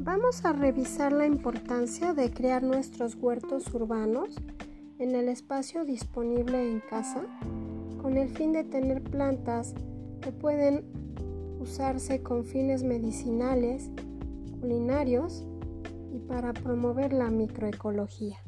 Vamos a revisar la importancia de crear nuestros huertos urbanos en el espacio disponible en casa con el fin de tener plantas que pueden usarse con fines medicinales, culinarios y para promover la microecología.